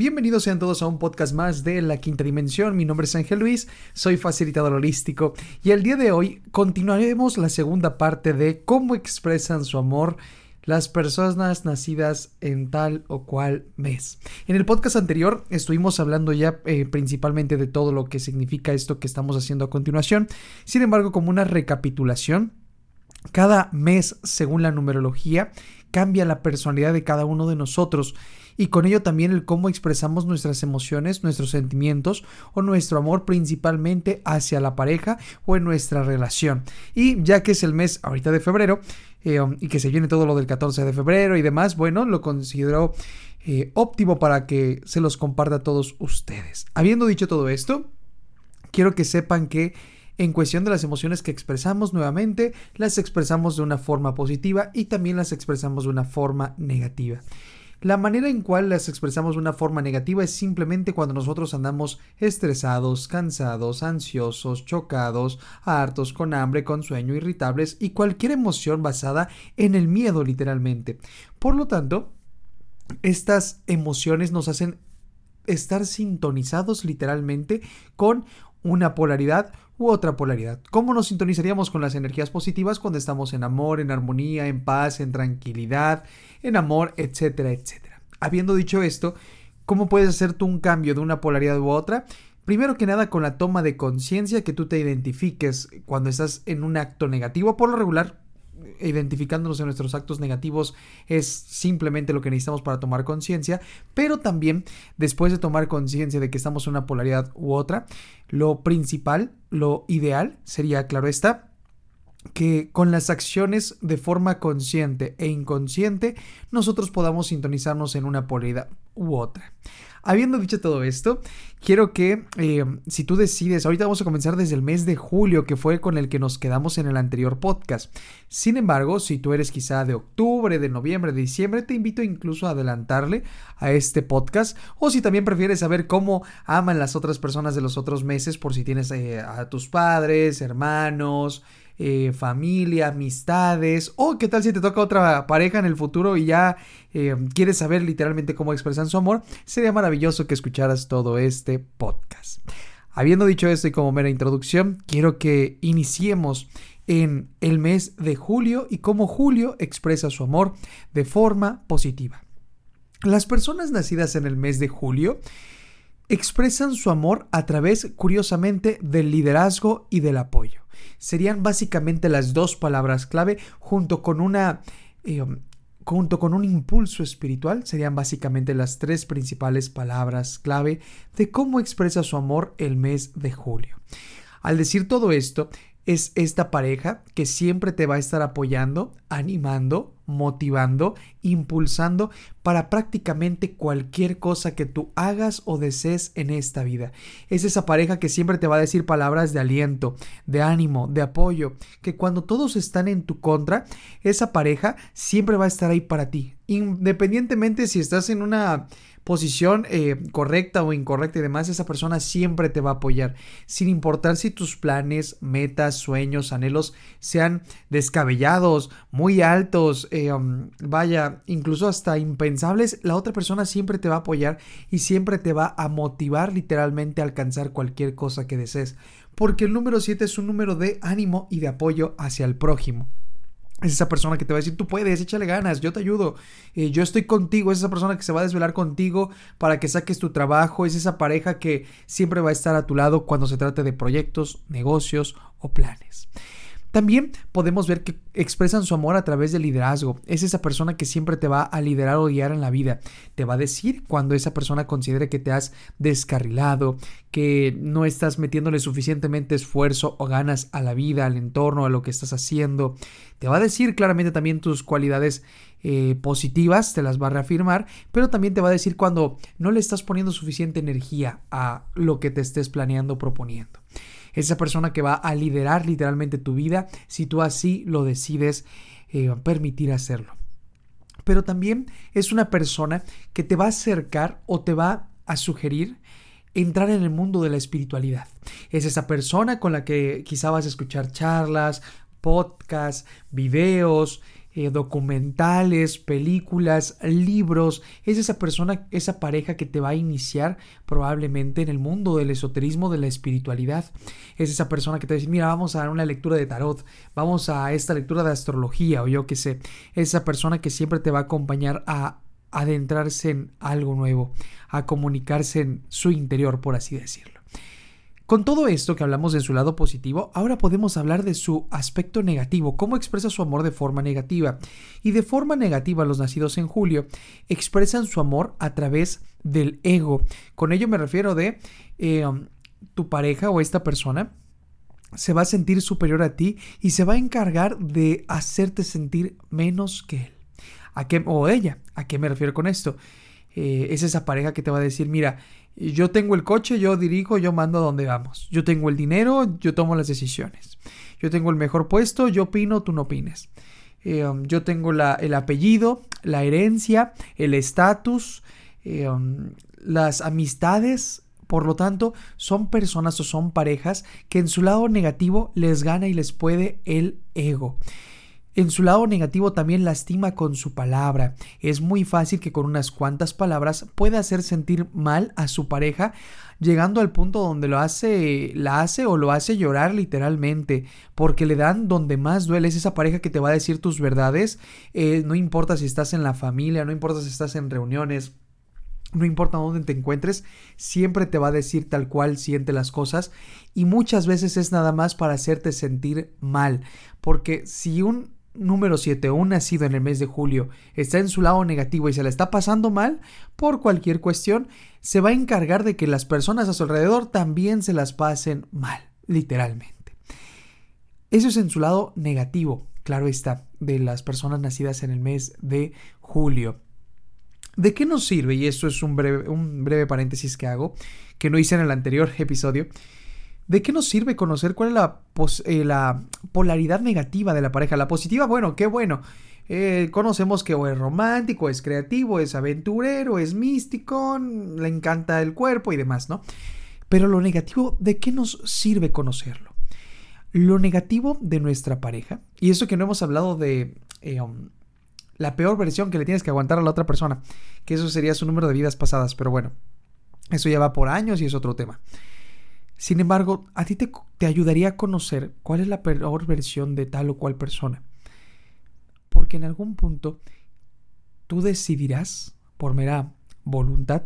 Bienvenidos sean todos a un podcast más de La Quinta Dimensión. Mi nombre es Ángel Luis, soy facilitador holístico y el día de hoy continuaremos la segunda parte de cómo expresan su amor las personas nacidas en tal o cual mes. En el podcast anterior estuvimos hablando ya eh, principalmente de todo lo que significa esto que estamos haciendo a continuación. Sin embargo, como una recapitulación, cada mes, según la numerología, cambia la personalidad de cada uno de nosotros y con ello también el cómo expresamos nuestras emociones, nuestros sentimientos o nuestro amor principalmente hacia la pareja o en nuestra relación. Y ya que es el mes ahorita de febrero eh, y que se viene todo lo del 14 de febrero y demás, bueno, lo considero eh, óptimo para que se los comparta a todos ustedes. Habiendo dicho todo esto, quiero que sepan que en cuestión de las emociones que expresamos nuevamente, las expresamos de una forma positiva y también las expresamos de una forma negativa. La manera en cual las expresamos de una forma negativa es simplemente cuando nosotros andamos estresados, cansados, ansiosos, chocados, hartos, con hambre, con sueño, irritables y cualquier emoción basada en el miedo literalmente. Por lo tanto, estas emociones nos hacen estar sintonizados literalmente con una polaridad u otra polaridad. ¿Cómo nos sintonizaríamos con las energías positivas cuando estamos en amor, en armonía, en paz, en tranquilidad, en amor, etcétera, etcétera? Habiendo dicho esto, ¿cómo puedes hacer tú un cambio de una polaridad u otra? Primero que nada con la toma de conciencia que tú te identifiques cuando estás en un acto negativo. Por lo regular, identificándonos en nuestros actos negativos es simplemente lo que necesitamos para tomar conciencia, pero también después de tomar conciencia de que estamos en una polaridad u otra, lo principal, lo ideal sería, claro está, que con las acciones de forma consciente e inconsciente nosotros podamos sintonizarnos en una polaridad u otra. Habiendo dicho todo esto, quiero que eh, si tú decides, ahorita vamos a comenzar desde el mes de julio, que fue con el que nos quedamos en el anterior podcast. Sin embargo, si tú eres quizá de octubre, de noviembre, de diciembre, te invito incluso a adelantarle a este podcast. O si también prefieres saber cómo aman las otras personas de los otros meses, por si tienes eh, a tus padres, hermanos, eh, familia, amistades, o qué tal si te toca otra pareja en el futuro y ya eh, quieres saber literalmente cómo expresan su amor, sería maravilloso que escucharas todo este podcast. Habiendo dicho esto y como mera introducción, quiero que iniciemos en el mes de julio y cómo Julio expresa su amor de forma positiva. Las personas nacidas en el mes de julio expresan su amor a través, curiosamente, del liderazgo y del apoyo serían básicamente las dos palabras clave junto con una... Eh, junto con un impulso espiritual serían básicamente las tres principales palabras clave de cómo expresa su amor el mes de julio. Al decir todo esto, es esta pareja que siempre te va a estar apoyando, animando, motivando, impulsando para prácticamente cualquier cosa que tú hagas o desees en esta vida. Es esa pareja que siempre te va a decir palabras de aliento, de ánimo, de apoyo, que cuando todos están en tu contra, esa pareja siempre va a estar ahí para ti, independientemente si estás en una posición eh, correcta o incorrecta y demás, esa persona siempre te va a apoyar, sin importar si tus planes, metas, sueños, anhelos sean descabellados, muy altos, eh, um, vaya, incluso hasta impensables, la otra persona siempre te va a apoyar y siempre te va a motivar literalmente a alcanzar cualquier cosa que desees, porque el número 7 es un número de ánimo y de apoyo hacia el prójimo. Es esa persona que te va a decir, tú puedes, échale ganas, yo te ayudo, eh, yo estoy contigo, es esa persona que se va a desvelar contigo para que saques tu trabajo, es esa pareja que siempre va a estar a tu lado cuando se trate de proyectos, negocios o planes. También podemos ver que expresan su amor a través del liderazgo. Es esa persona que siempre te va a liderar o guiar en la vida. Te va a decir cuando esa persona considere que te has descarrilado, que no estás metiéndole suficientemente esfuerzo o ganas a la vida, al entorno, a lo que estás haciendo. Te va a decir claramente también tus cualidades eh, positivas, te las va a reafirmar, pero también te va a decir cuando no le estás poniendo suficiente energía a lo que te estés planeando o proponiendo esa persona que va a liderar literalmente tu vida si tú así lo decides eh, permitir hacerlo. Pero también es una persona que te va a acercar o te va a sugerir entrar en el mundo de la espiritualidad. Es esa persona con la que quizá vas a escuchar charlas, podcasts, videos, eh, documentales, películas, libros. Es esa persona, esa pareja que te va a iniciar probablemente en el mundo del esoterismo, de la espiritualidad. Es esa persona que te dice, mira, vamos a dar una lectura de tarot, vamos a esta lectura de astrología o yo qué sé. Es esa persona que siempre te va a acompañar a adentrarse en algo nuevo, a comunicarse en su interior, por así decirlo. Con todo esto que hablamos de su lado positivo, ahora podemos hablar de su aspecto negativo, cómo expresa su amor de forma negativa. Y de forma negativa los nacidos en julio expresan su amor a través del ego. Con ello me refiero de eh, um, tu pareja o esta persona se va a sentir superior a ti y se va a encargar de hacerte sentir menos que él. ¿A qué, o ella. ¿A qué me refiero con esto? Eh, es esa pareja que te va a decir, mira, yo tengo el coche, yo dirijo, yo mando a donde vamos. Yo tengo el dinero, yo tomo las decisiones. Yo tengo el mejor puesto, yo opino, tú no opines. Eh, um, yo tengo el apellido, la herencia, el estatus, eh, um, las amistades. Por lo tanto, son personas o son parejas que en su lado negativo les gana y les puede el ego. En su lado negativo también lastima con su palabra. Es muy fácil que con unas cuantas palabras pueda hacer sentir mal a su pareja, llegando al punto donde lo hace, la hace o lo hace llorar literalmente, porque le dan donde más duele. Es esa pareja que te va a decir tus verdades, eh, no importa si estás en la familia, no importa si estás en reuniones. No importa dónde te encuentres, siempre te va a decir tal cual siente las cosas y muchas veces es nada más para hacerte sentir mal, porque si un número 7 un nacido en el mes de julio está en su lado negativo y se la está pasando mal por cualquier cuestión, se va a encargar de que las personas a su alrededor también se las pasen mal, literalmente. Eso es en su lado negativo, claro está, de las personas nacidas en el mes de julio. ¿De qué nos sirve? Y esto es un breve, un breve paréntesis que hago, que no hice en el anterior episodio. ¿De qué nos sirve conocer cuál es eh, la, polaridad negativa de la pareja? La positiva, bueno, qué bueno. Eh, conocemos que o es romántico, es creativo, es aventurero, es místico, le encanta el cuerpo y demás, ¿no? Pero lo negativo, ¿de qué nos sirve conocerlo? Lo negativo de nuestra pareja, y eso que no hemos hablado de eh, um, la peor versión que le tienes que aguantar a la otra persona, que eso sería su número de vidas pasadas, pero bueno, eso ya va por años y es otro tema. Sin embargo, a ti te, ayudaría a conocer cuál es la peor versión de tal o cual persona. Porque en algún punto tú decidirás, por mera voluntad,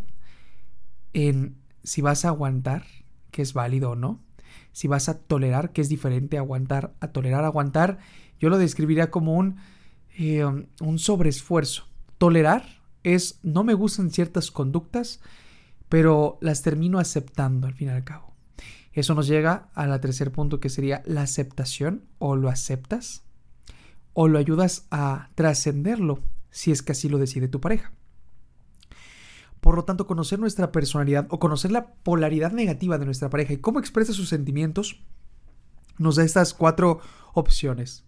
en si vas a aguantar, que es válido o no, si vas a tolerar, que es diferente a aguantar, a tolerar, aguantar, yo lo describiría como un, eh, un sobreesfuerzo. Tolerar es no me gustan ciertas conductas, pero las termino aceptando al fin y al cabo. Eso nos llega al tercer punto que sería la aceptación o lo aceptas o lo ayudas a trascenderlo si es que así lo decide tu pareja. Por lo tanto, conocer nuestra personalidad o conocer la polaridad negativa de nuestra pareja y cómo expresa sus sentimientos nos da estas cuatro opciones.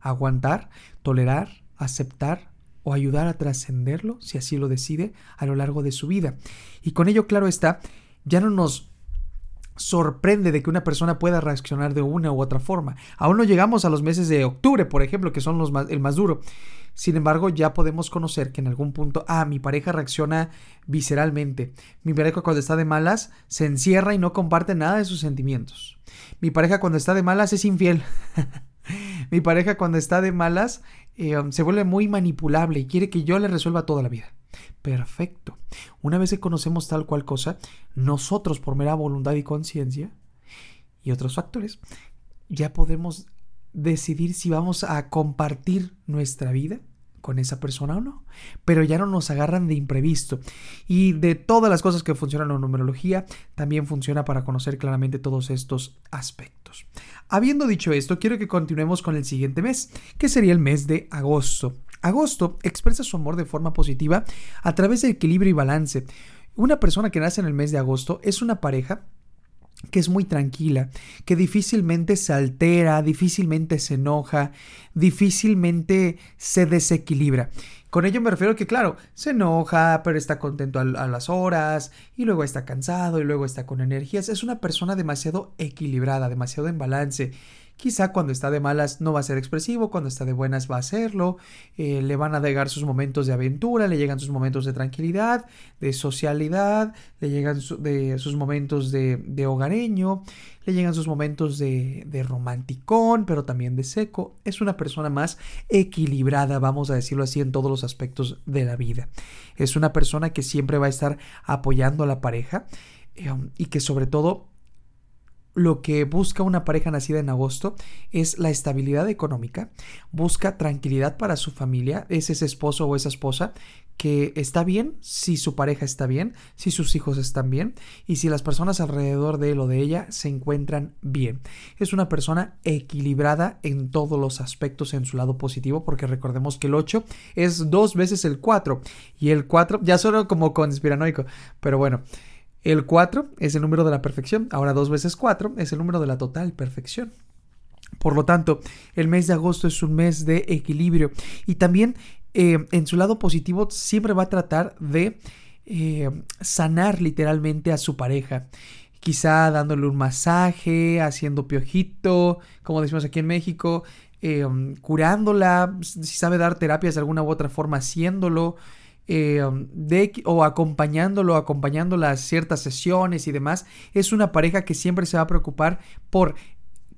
Aguantar, tolerar, aceptar o ayudar a trascenderlo, si así lo decide, a lo largo de su vida. Y con ello, claro está, ya no nos sorprende de que una persona pueda reaccionar de una u otra forma. Aún no llegamos a los meses de octubre, por ejemplo, que son los más, el más duro. Sin embargo, ya podemos conocer que en algún punto, ah, mi pareja reacciona visceralmente. Mi pareja cuando está de malas se encierra y no comparte nada de sus sentimientos. Mi pareja cuando está de malas es infiel. mi pareja cuando está de malas eh, se vuelve muy manipulable y quiere que yo le resuelva toda la vida. Perfecto. Una vez que conocemos tal cual cosa, nosotros por mera voluntad y conciencia y otros factores, ya podemos decidir si vamos a compartir nuestra vida con esa persona o no. Pero ya no nos agarran de imprevisto. Y de todas las cosas que funcionan en numerología, también funciona para conocer claramente todos estos aspectos. Habiendo dicho esto, quiero que continuemos con el siguiente mes, que sería el mes de agosto. Agosto expresa su amor de forma positiva a través de equilibrio y balance. Una persona que nace en el mes de agosto es una pareja que es muy tranquila, que difícilmente se altera, difícilmente se enoja, difícilmente se desequilibra. Con ello me refiero que, claro, se enoja, pero está contento a, las horas, y luego está cansado, y luego está con energías. Es una persona demasiado equilibrada, demasiado en balance, Quizá cuando está de malas no va a ser expresivo, cuando está de buenas va a hacerlo, eh, le van a llegar sus momentos de aventura, le llegan sus momentos de tranquilidad, de socialidad, le llegan sus momentos de, de, hogareño, le llegan sus momentos de, de romanticón, pero también de seco. Es una persona más equilibrada, vamos a decirlo así, en todos los aspectos de la vida. Es una persona que siempre va a estar apoyando a la pareja eh, y que sobre todo lo que busca una pareja nacida en agosto es la estabilidad económica, busca tranquilidad para su familia, es ese esposo o esa esposa que está bien si su pareja está bien, si sus hijos están bien y si las personas alrededor de él o de ella se encuentran bien. Es una persona equilibrada en todos los aspectos en su lado positivo porque recordemos que el 8 es dos veces el 4 y el 4 ya solo como conspiranoico, pero bueno. El 4 es el número de la perfección. Ahora 2 veces 4 es el número de la total perfección. Por lo tanto, el mes de agosto es un mes de equilibrio y también eh, en su lado positivo siempre va a tratar de eh, sanar literalmente a su pareja. Quizá dándole un masaje, haciendo piojito, como decimos aquí en México, eh, curándola, si sabe dar terapias de alguna u otra forma, haciéndolo. Eh, de, o acompañándolo, acompañándola a ciertas sesiones y demás, es una pareja que siempre se va a preocupar por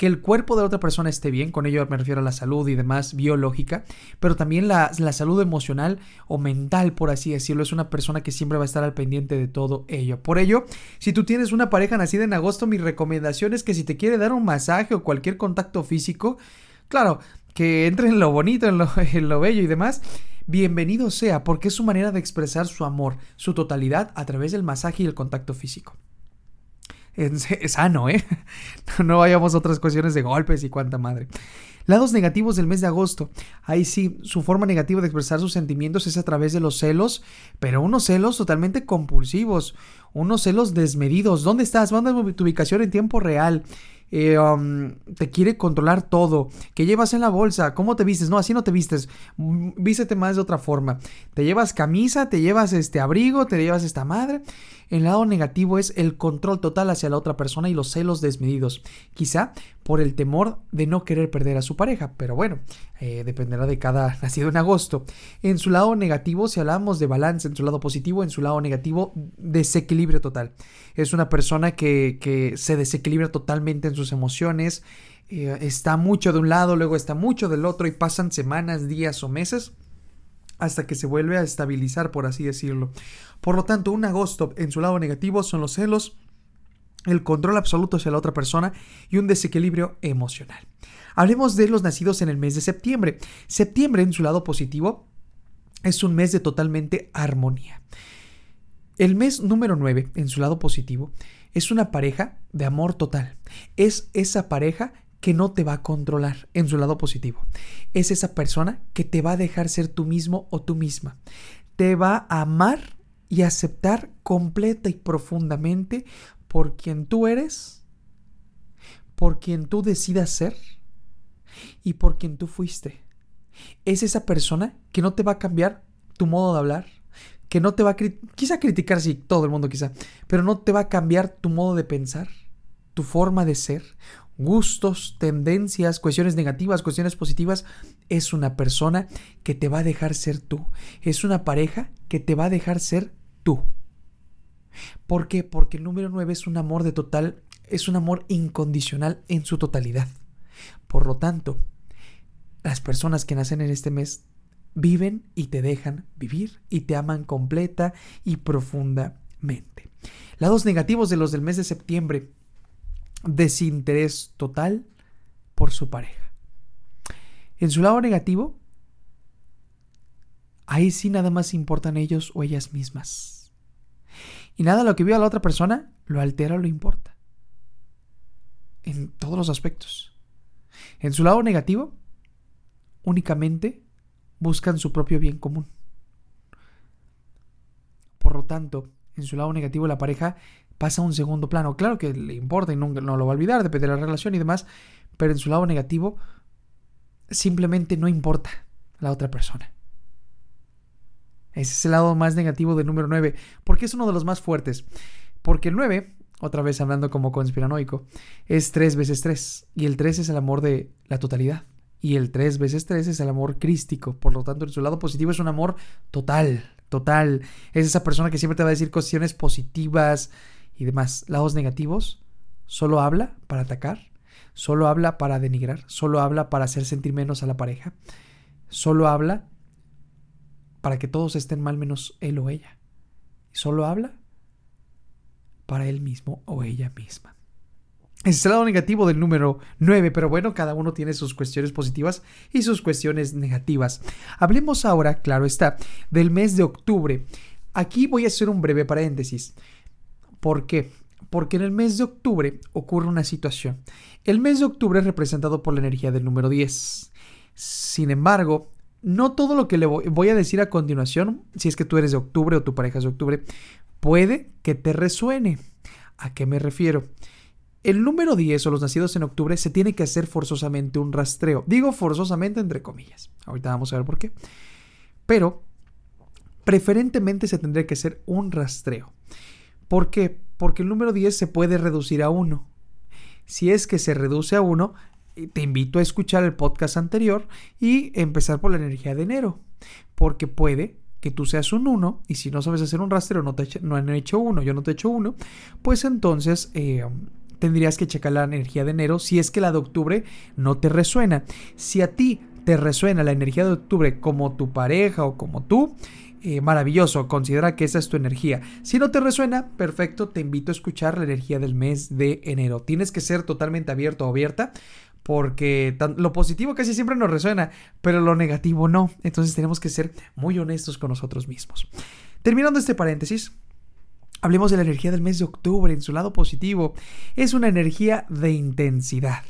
que el cuerpo de la otra persona esté bien, con ello me refiero a la salud y demás biológica, pero también la, la, salud emocional o mental, por así decirlo, es una persona que siempre va a estar al pendiente de todo ello. Por ello, si tú tienes una pareja nacida en agosto, mi recomendación es que si te quiere dar un masaje o cualquier contacto físico, claro, que entre en lo bonito, en lo bello y demás, bienvenido sea, porque es su manera de expresar su amor, su totalidad a través del masaje y el contacto físico. Es, sano, ¿eh? No vayamos a otras cuestiones de golpes y cuánta madre. Lados negativos del mes de agosto. Ahí sí, su forma negativa de expresar sus sentimientos es a través de los celos, pero unos celos totalmente compulsivos, unos celos desmedidos. ¿Dónde estás? Manda tu ubicación en tiempo real. Eh, um, te quiere controlar todo. ¿Qué llevas en la bolsa? ¿Cómo te vistes? No, así no te vistes. Mm, vístete más de otra forma. Te llevas camisa, te llevas este abrigo, te llevas esta madre. El lado negativo es el control total hacia la otra persona y los celos desmedidos. Quizá por el temor de no querer perder a su pareja, pero bueno, eh, dependerá de cada nacido en agosto. En su lado negativo, si hablamos de balance, en su lado positivo, en su lado negativo, desequilibrio total. Es una persona que, que se desequilibra totalmente en sus emociones, eh, está mucho de un lado, luego está mucho del otro y pasan semanas, días o meses hasta que se vuelve a estabilizar, por así decirlo. Por lo tanto, un agosto en su lado negativo son los celos, el control absoluto hacia la otra persona y un desequilibrio emocional. Hablemos de los nacidos en el mes de septiembre. Septiembre en su lado positivo es un mes de totalmente armonía. El mes número 9 en su lado positivo es una pareja de amor total. Es esa pareja que no te va a controlar en su lado positivo. Es esa persona que te va a dejar ser tú mismo o tú misma. Te va a amar y aceptar completa y profundamente por quien tú eres, por quien tú decidas ser y por quien tú fuiste. Es esa persona que no te va a cambiar tu modo de hablar, que no te va a quizá criticar, sí, todo el mundo quizá, pero no te va a cambiar tu modo de pensar, tu forma de ser gustos, tendencias, cuestiones negativas, cuestiones positivas, es una persona que te va a dejar ser tú. Es una pareja que te va a dejar ser tú. ¿Por qué? Porque el número 9 es un amor de total, es un amor incondicional en su totalidad. Por lo tanto, las personas que nacen en este mes viven y te dejan vivir y te aman completa y profundamente. Lados negativos de los del mes de septiembre desinterés total por su pareja. En su lado negativo, ahí sí nada más importan ellos o ellas mismas. Y nada lo que viva la otra persona lo altera o lo importa. En todos los aspectos. En su lado negativo, únicamente buscan su propio bien común. Por lo tanto, en su lado negativo la pareja pasa a un segundo plano. Claro que le importa y nunca no lo va a olvidar, depende de la relación y demás, pero en su lado negativo simplemente no importa la otra persona. Ese es el lado más negativo del número 9, porque es uno de los más fuertes. Porque el 9 otra vez hablando como conspiranoico, es 3 veces 3. Y el 3 es el amor de la totalidad. Y el 3 veces 3 es el amor crístico. Por lo tanto, en su lado positivo es un amor total, total. Es esa persona que siempre te va a decir cuestiones positivas y demás. Lados negativos, solo habla para atacar, solo habla para denigrar, solo habla para hacer sentir menos a la pareja, solo habla para que todos estén mal menos él o ella. Solo habla para él mismo o ella misma. Ese es el lado negativo del número 9, pero bueno, cada uno tiene sus cuestiones positivas y sus cuestiones negativas. Hablemos ahora, claro está, del mes de octubre. Aquí voy a hacer un breve paréntesis. ¿Por qué? Porque en el mes de octubre ocurre una situación. El mes de octubre es representado por la energía del número 10. Sin embargo, no todo lo que le voy a decir a continuación, si es que tú eres de octubre o tu pareja es de octubre, puede que te resuene. ¿A qué me refiero? El número 10 o los nacidos en octubre se tiene que hacer forzosamente un rastreo. Digo forzosamente entre comillas. Ahorita vamos a ver por qué. Pero preferentemente se tendría que hacer un rastreo. ¿Por qué? Porque el número 10 se puede reducir a 1. Si es que se reduce a 1, eh, te invito a escuchar el podcast anterior y empezar por la energía de enero. Porque puede que tú seas un 1 y si no sabes hacer un rastreo, no, te no han hecho 1, yo no te he hecho 1, pues entonces eh, tendrías que checar la energía de enero si es que la de octubre no te resuena. Si a ti te resuena la energía de octubre como tu pareja o como tú, eh, maravilloso, considera que esa es tu energía. Si no te resuena, perfecto, te invito a escuchar la energía del mes de enero. Tienes que ser totalmente abierto o abierta porque lo positivo casi siempre nos resuena, pero lo negativo no. Entonces tenemos que ser muy honestos con nosotros mismos. Terminando este paréntesis, Hablemos de la energía del mes de octubre en su lado positivo. Es una energía de intensidad.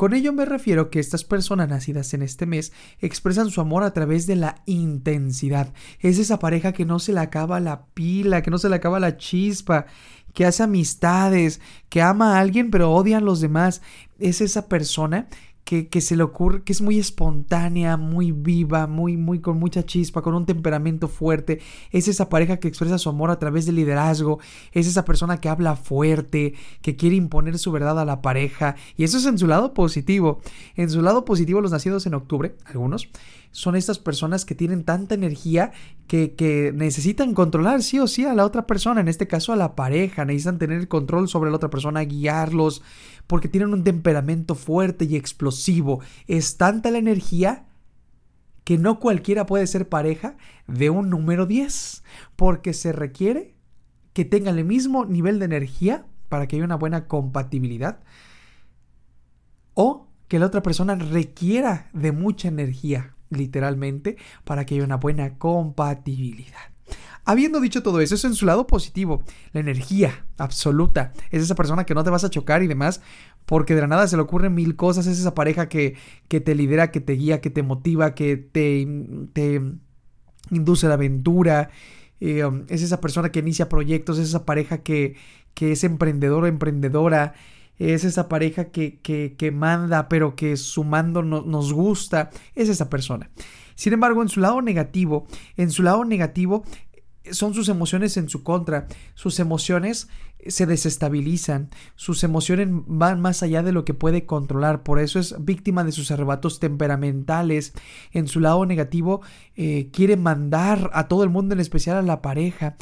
Con ello me refiero que estas personas nacidas en este mes expresan su amor a través de la intensidad. Es esa pareja que no se le acaba la pila, que no se le acaba la chispa, que hace amistades, que ama a alguien pero odia a los demás. Es esa persona que, se le ocurre, que es muy espontánea, muy viva, muy, muy con mucha chispa, con un temperamento fuerte. Es esa pareja que expresa su amor a través del liderazgo. Es esa persona que habla fuerte, que quiere imponer su verdad a la pareja. Y eso es en su lado positivo. En su lado positivo, los nacidos en octubre, algunos, son estas personas que tienen tanta energía que, que, necesitan controlar sí o sí a la otra persona, en este caso a la pareja, necesitan tener control sobre la otra persona, guiarlos, porque tienen un temperamento fuerte y explosivo. Es tanta la energía que no cualquiera puede ser pareja de un número 10, porque se requiere que tengan el mismo nivel de energía para que haya una buena compatibilidad o que la otra persona requiera de mucha energía, literalmente, para que haya una buena compatibilidad. Habiendo dicho todo eso, es en su lado positivo, la energía absoluta. Es esa persona que no te vas a chocar y demás, porque de la nada se le ocurren mil cosas. Es esa pareja que, que te lidera, que te guía, que te motiva, que te, te induce a la aventura. Eh, um, es esa persona que inicia proyectos, es esa pareja que, que es emprendedor o emprendedora. Es esa pareja que, que, que manda, pero que su mando no, nos gusta. Es esa persona. Sin embargo, en su lado negativo, en su lado negativo son sus emociones en su contra. Sus emociones se desestabilizan. Sus emociones van más allá de lo que puede controlar. Por eso es víctima de sus arrebatos temperamentales. En su lado negativo eh, quiere mandar a todo el mundo, en especial a la pareja.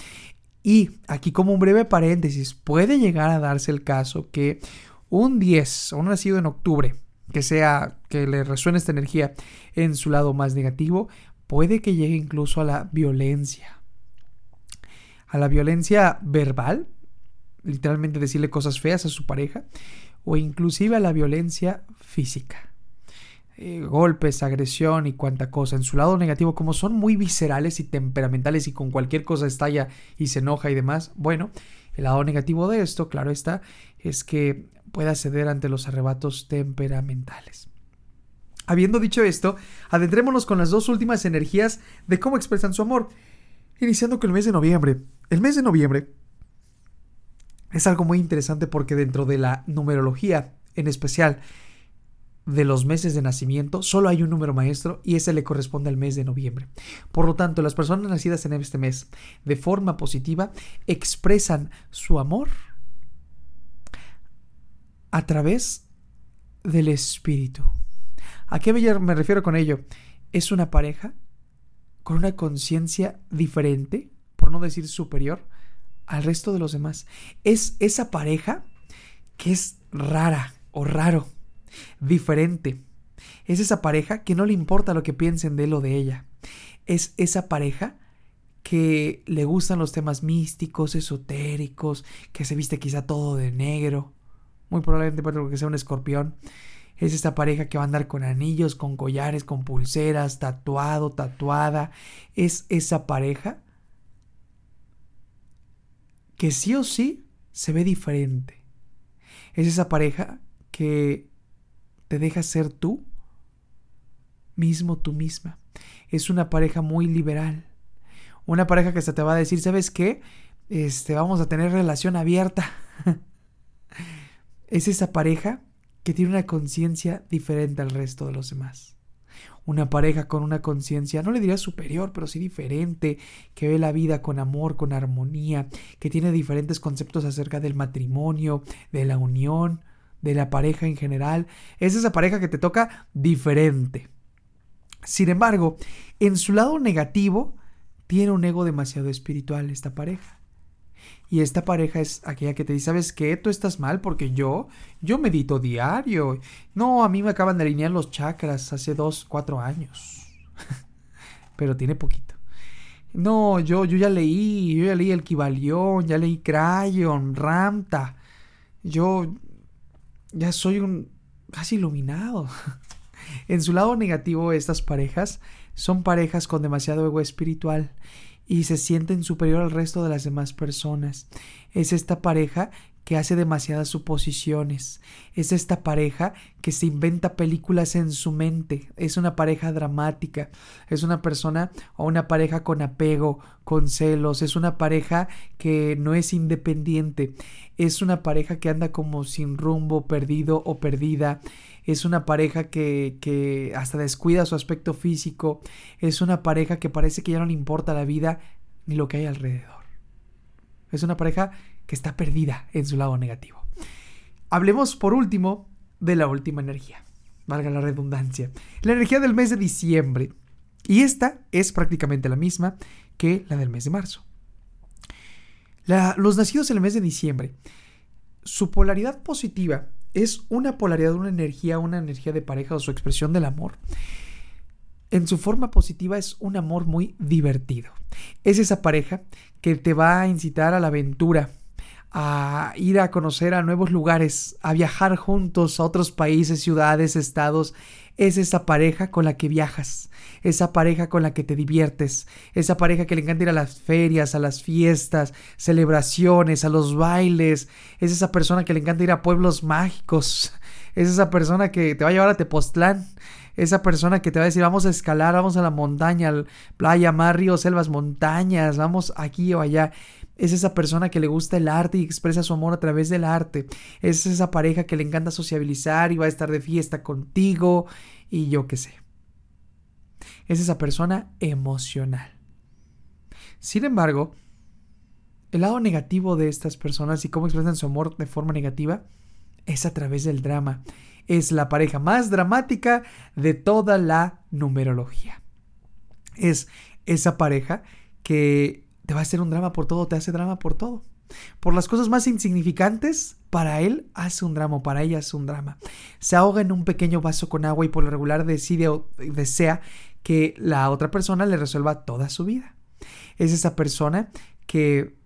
Y aquí como un breve paréntesis, puede llegar a darse el caso que un 10, un nacido en octubre, que sea que le resuene esta energía en su lado más negativo, puede que llegue incluso a la violencia a la violencia verbal, literalmente decirle cosas feas a su pareja, o inclusive a la violencia física. Eh, golpes, agresión y cuanta cosa. En su lado negativo, como son muy viscerales y temperamentales y con cualquier cosa estalla y se enoja y demás, bueno, el lado negativo de esto, claro está, es que pueda ceder ante los arrebatos temperamentales. Habiendo dicho esto, adentrémonos con las dos últimas energías de cómo expresan su amor. Iniciando con el mes de noviembre. El mes de noviembre es algo muy interesante porque dentro de la numerología, en especial de los meses de nacimiento, solo hay un número maestro y ese le corresponde al mes de noviembre. Por lo tanto, las personas nacidas en este mes de forma positiva expresan su amor a través del espíritu. ¿A qué me refiero con ello? Es una pareja con una conciencia diferente, por no decir superior, al resto de los demás. Es esa pareja que es rara o raro, diferente. Es esa pareja que no le importa lo que piensen de él o de ella. Es esa pareja que le gustan los temas místicos, esotéricos, que se viste quizá todo de negro, muy probablemente porque sea un escorpión. Es esta pareja que va a andar con anillos, con collares, con pulseras, tatuado, tatuada. Es esa pareja que sí o sí se ve diferente. Es esa pareja que te deja ser tú mismo, tú misma. Es una pareja muy liberal. Una pareja que se te va a decir, ¿sabes qué? Este, vamos a tener relación abierta. es esa pareja que tiene una conciencia diferente al resto de los demás. Una pareja con una conciencia, no le diría superior, pero sí diferente, que ve la vida con amor, con armonía, que tiene diferentes conceptos acerca del matrimonio, de la unión, de la pareja en general. Es esa pareja que te toca diferente. Sin embargo, en su lado negativo, tiene un ego demasiado espiritual esta pareja. Y esta pareja es aquella que te dice, ¿sabes qué? Tú estás mal porque yo, yo medito diario. No, a mí me acaban de alinear los chakras hace dos, cuatro años. Pero tiene poquito. No, yo, yo ya leí, yo ya leí el Kibalión, ya leí Crayon, Ramta. Yo ya soy un casi iluminado. en su lado negativo, estas parejas son parejas con demasiado ego espiritual y se sienten superior al resto de las demás personas. Es esta pareja que hace demasiadas suposiciones. Es esta pareja que se inventa películas en su mente. Es una pareja dramática. Es una persona o una pareja con apego, con celos. Es una pareja que no es independiente. Es una pareja que anda como sin rumbo, perdido o perdida es una pareja que, que hasta descuida su aspecto físico, es una pareja que parece que ya no le importa la vida ni lo que hay alrededor. Es una pareja que está perdida en su lado negativo. Hablemos por último de la última energía, valga la redundancia, la energía del mes de diciembre. Y esta es prácticamente la misma que la del mes de marzo. los nacidos en el mes de diciembre, su polaridad positiva es una polaridad, una energía, una energía de pareja o su expresión del amor. En su forma positiva es un amor muy divertido. Es esa pareja que te va a incitar a la aventura, a ir a conocer a nuevos lugares, a viajar juntos a otros países, ciudades, estados. Es esa pareja con la que viajas, esa pareja con la que te diviertes, esa pareja que le encanta ir a las ferias, a las fiestas, celebraciones, a los bailes, es esa persona que le encanta ir a pueblos mágicos, es esa persona que te va a llevar a Tepoztlán, esa persona que te va a decir vamos a escalar, vamos a la montaña, playa, mar, ríos, selvas, montañas, vamos aquí o allá. Es esa persona que le gusta el arte y expresa su amor a través del arte. Es esa pareja que le encanta sociabilizar y va a estar de fiesta contigo y yo qué sé. Es esa persona emocional. Sin embargo, el lado negativo de estas personas y cómo expresan su amor de forma negativa es a través del drama. Es la pareja más dramática de toda la numerología. Es esa pareja que te va a hacer un drama por todo, te hace drama por todo. Por las cosas más insignificantes, para él hace un drama, para ella hace un drama. Se ahoga en un pequeño vaso con agua y por lo regular decide o desea que la otra persona le resuelva toda su vida. Es esa persona que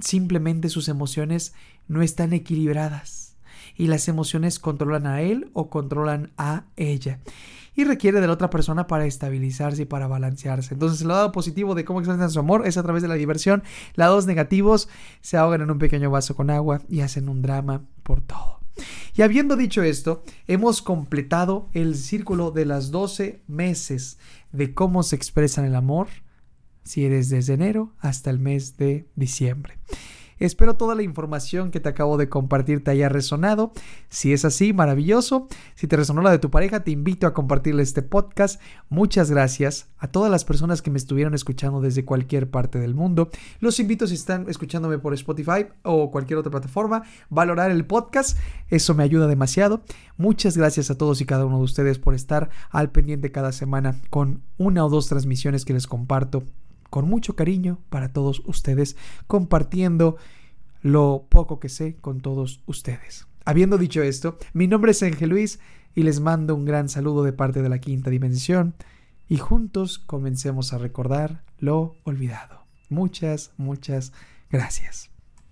simplemente sus emociones no están equilibradas y las emociones controlan a él o controlan a ella y requiere de la otra persona para estabilizarse y para balancearse. Entonces, el lado positivo de cómo expresan su amor es a través de la diversión. Lados negativos se ahogan en un pequeño vaso con agua y hacen un drama por todo. Y habiendo dicho esto, hemos completado el círculo de las 12 meses de cómo se expresan el amor, si eres desde enero hasta el mes de diciembre. Espero toda la información que te acabo de compartir te haya resonado. Si es así, maravilloso. Si te resonó la de tu pareja, te invito a compartirle este podcast. Muchas gracias a todas las personas que me estuvieron escuchando desde cualquier parte del mundo. Los invito si están escuchándome por Spotify o cualquier otra plataforma, valorar el podcast. Eso me ayuda demasiado. Muchas gracias a todos y cada uno de ustedes por estar al pendiente cada semana con una o dos transmisiones que les comparto con mucho cariño para todos ustedes, compartiendo lo poco que sé con todos ustedes. Habiendo dicho esto, mi nombre es Ángel Luis y les mando un gran saludo de parte de la quinta dimensión y juntos comencemos a recordar lo olvidado. Muchas, muchas gracias.